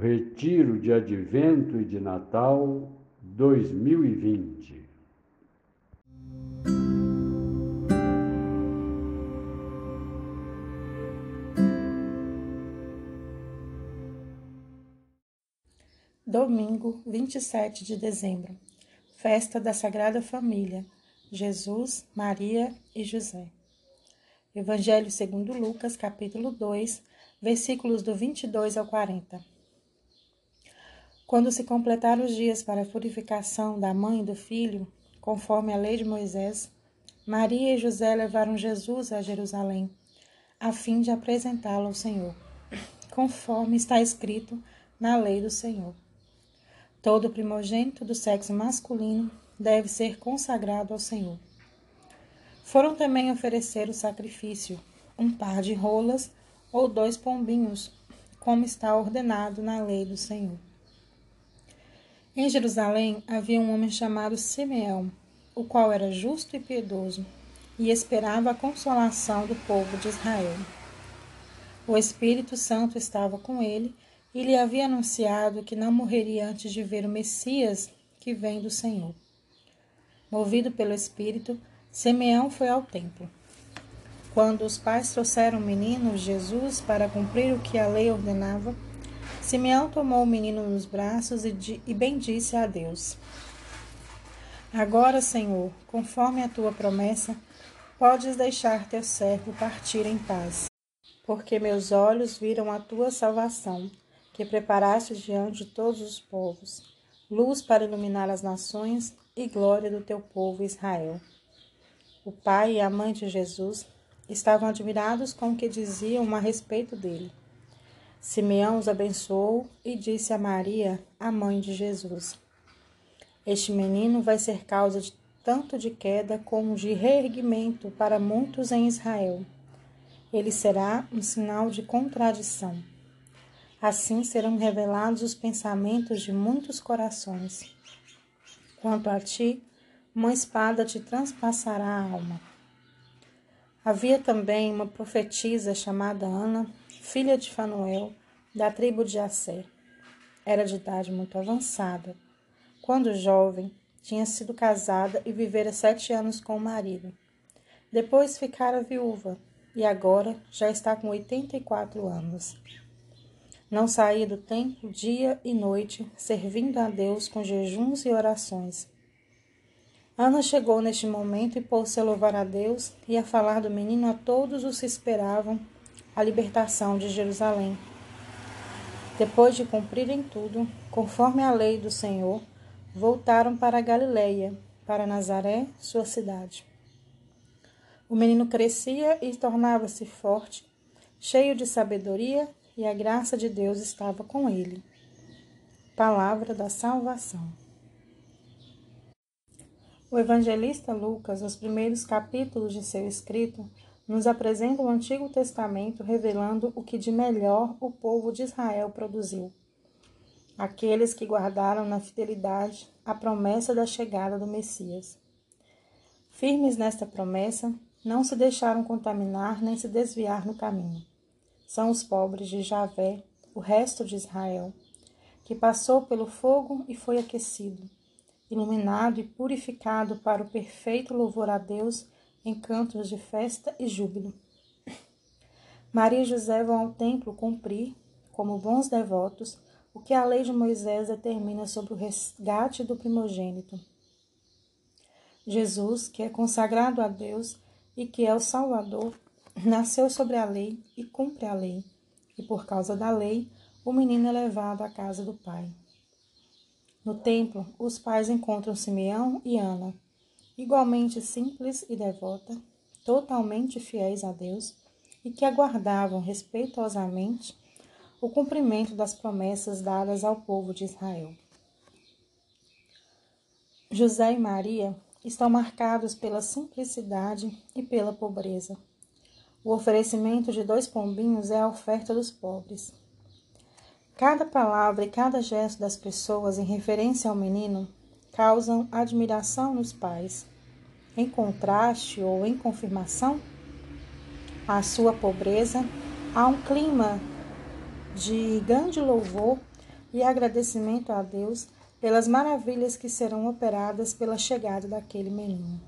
Retiro de Advento e de Natal 2020. Domingo, 27 de dezembro. Festa da Sagrada Família. Jesus, Maria e José. Evangelho segundo Lucas, capítulo 2, versículos do 22 ao 40. Quando se completaram os dias para a purificação da mãe e do filho, conforme a lei de Moisés, Maria e José levaram Jesus a Jerusalém, a fim de apresentá-lo ao Senhor, conforme está escrito na lei do Senhor. Todo primogênito do sexo masculino deve ser consagrado ao Senhor. Foram também oferecer o sacrifício, um par de rolas ou dois pombinhos, como está ordenado na lei do Senhor. Em Jerusalém havia um homem chamado Simeão, o qual era justo e piedoso, e esperava a consolação do povo de Israel. O Espírito Santo estava com ele e lhe havia anunciado que não morreria antes de ver o Messias que vem do Senhor. Movido pelo Espírito, Simeão foi ao templo. Quando os pais trouxeram o menino Jesus para cumprir o que a lei ordenava, Simeão tomou o menino nos braços e, e bendisse a Deus. Agora, Senhor, conforme a tua promessa, podes deixar teu servo partir em paz, porque meus olhos viram a tua salvação que preparaste diante de todos os povos, luz para iluminar as nações e glória do teu povo Israel. O pai e a mãe de Jesus estavam admirados com o que diziam a respeito dele. Simeão os abençoou e disse a Maria, a mãe de Jesus: Este menino vai ser causa de tanto de queda como de reerguimento para muitos em Israel. Ele será um sinal de contradição Assim serão revelados os pensamentos de muitos corações. Quanto a ti, uma espada te transpassará a alma. Havia também uma profetisa chamada Ana, filha de Fanuel, da tribo de Asser. Era de idade muito avançada. Quando jovem, tinha sido casada e vivera sete anos com o marido. Depois ficara viúva e agora já está com oitenta e quatro anos. Não saía do templo dia e noite, servindo a Deus com jejuns e orações. Ana chegou neste momento e pôs-se a louvar a Deus e a falar do menino a todos os que esperavam a libertação de Jerusalém. Depois de cumprirem tudo, conforme a lei do Senhor, voltaram para a Galileia, para Nazaré, sua cidade. O menino crescia e tornava-se forte, cheio de sabedoria e a graça de Deus estava com ele. Palavra da salvação. O evangelista Lucas, nos primeiros capítulos de seu escrito, nos apresenta o Antigo Testamento revelando o que de melhor o povo de Israel produziu. Aqueles que guardaram na fidelidade a promessa da chegada do Messias. Firmes nesta promessa, não se deixaram contaminar nem se desviar no caminho são os pobres de Javé, o resto de Israel, que passou pelo fogo e foi aquecido, iluminado e purificado para o perfeito louvor a Deus em cantos de festa e júbilo. Maria e José vão ao templo cumprir, como bons devotos, o que a lei de Moisés determina sobre o resgate do primogênito. Jesus, que é consagrado a Deus e que é o Salvador, nasceu sobre a lei e cumpre a lei, e por causa da lei, o menino é levado à casa do pai. No templo, os pais encontram Simeão e Ana, igualmente simples e devota, totalmente fiéis a Deus e que aguardavam respeitosamente o cumprimento das promessas dadas ao povo de Israel. José e Maria estão marcados pela simplicidade e pela pobreza. O oferecimento de dois pombinhos é a oferta dos pobres. Cada palavra e cada gesto das pessoas em referência ao menino causam admiração nos pais. Em contraste ou em confirmação à sua pobreza, há um clima de grande louvor e agradecimento a Deus pelas maravilhas que serão operadas pela chegada daquele menino.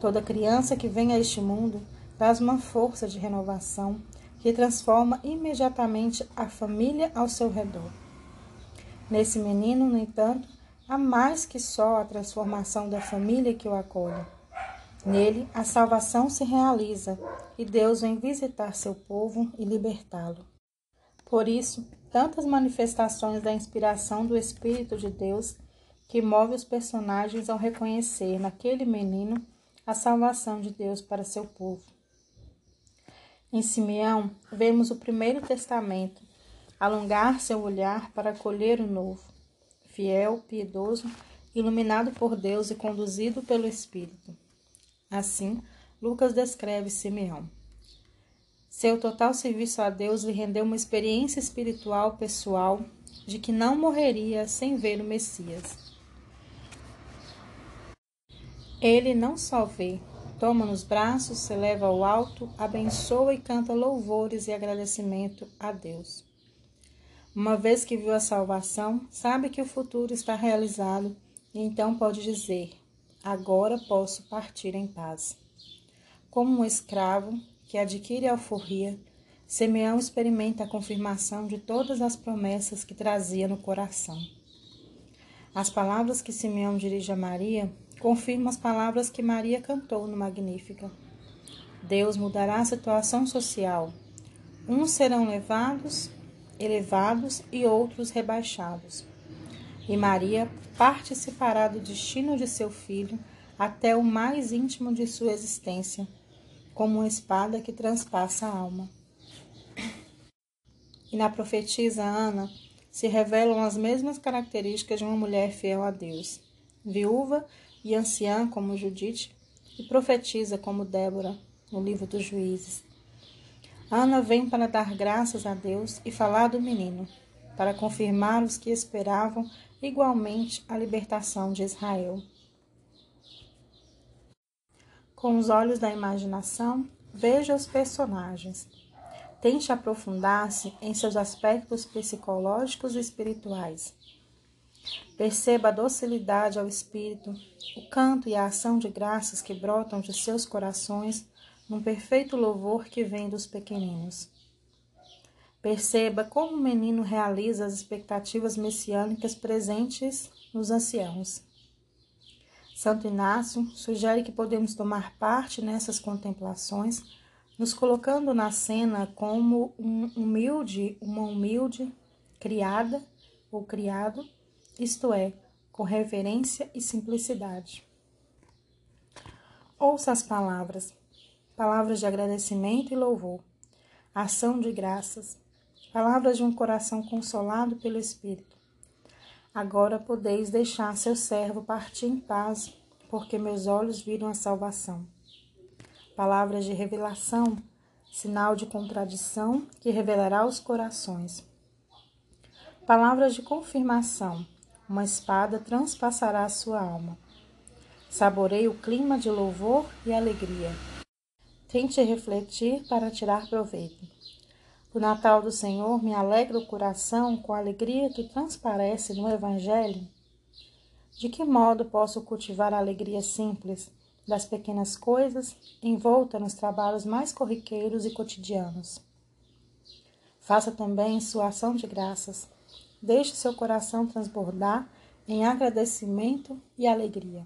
Toda criança que vem a este mundo traz uma força de renovação que transforma imediatamente a família ao seu redor. Nesse menino, no entanto, há mais que só a transformação da família que o acolhe. Nele, a salvação se realiza e Deus vem visitar seu povo e libertá-lo. Por isso, tantas manifestações da inspiração do Espírito de Deus que move os personagens ao reconhecer naquele menino a salvação de Deus para seu povo. Em Simeão, vemos o primeiro testamento alongar seu olhar para acolher o novo, fiel, piedoso, iluminado por Deus e conduzido pelo Espírito. Assim, Lucas descreve Simeão. Seu total serviço a Deus lhe rendeu uma experiência espiritual pessoal de que não morreria sem ver o Messias. Ele não só vê, toma nos braços, se leva ao alto, abençoa e canta louvores e agradecimento a Deus. Uma vez que viu a salvação, sabe que o futuro está realizado e então pode dizer: Agora posso partir em paz. Como um escravo que adquire alforria, Simeão experimenta a confirmação de todas as promessas que trazia no coração. As palavras que Simeão dirige a Maria confirmam as palavras que Maria cantou no Magnífica. Deus mudará a situação social. Uns serão levados, elevados e outros rebaixados. E Maria participará do destino de seu filho até o mais íntimo de sua existência, como uma espada que transpassa a alma. E na profetisa Ana se revelam as mesmas características de uma mulher fiel a Deus, viúva e anciã como Judite, e profetiza como Débora, no livro dos Juízes. Ana vem para dar graças a Deus e falar do menino, para confirmar os que esperavam igualmente a libertação de Israel. Com os olhos da imaginação, veja os personagens. Tente aprofundar-se em seus aspectos psicológicos e espirituais. Perceba a docilidade ao espírito, o canto e a ação de graças que brotam de seus corações num perfeito louvor que vem dos pequeninos. Perceba como o menino realiza as expectativas messiânicas presentes nos anciãos. Santo Inácio sugere que podemos tomar parte nessas contemplações, nos colocando na cena como um humilde, uma humilde criada ou criado, isto é, com reverência e simplicidade. Ouça as palavras, palavras de agradecimento e louvor, ação de graças, palavras de um coração consolado pelo Espírito. Agora podeis deixar seu servo partir em paz, porque meus olhos viram a salvação. Palavras de revelação, sinal de contradição que revelará os corações. Palavras de confirmação, uma espada transpassará a sua alma. Saboreie o clima de louvor e alegria. Tente refletir para tirar proveito. O Natal do Senhor me alegra o coração com a alegria que transparece no Evangelho. De que modo posso cultivar a alegria simples das pequenas coisas, envolta nos trabalhos mais corriqueiros e cotidianos? Faça também sua ação de graças. Deixe seu coração transbordar em agradecimento e alegria.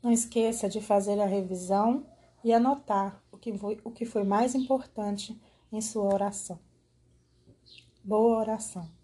Não esqueça de fazer a revisão e anotar o que foi, o que foi mais importante em sua oração. Boa oração.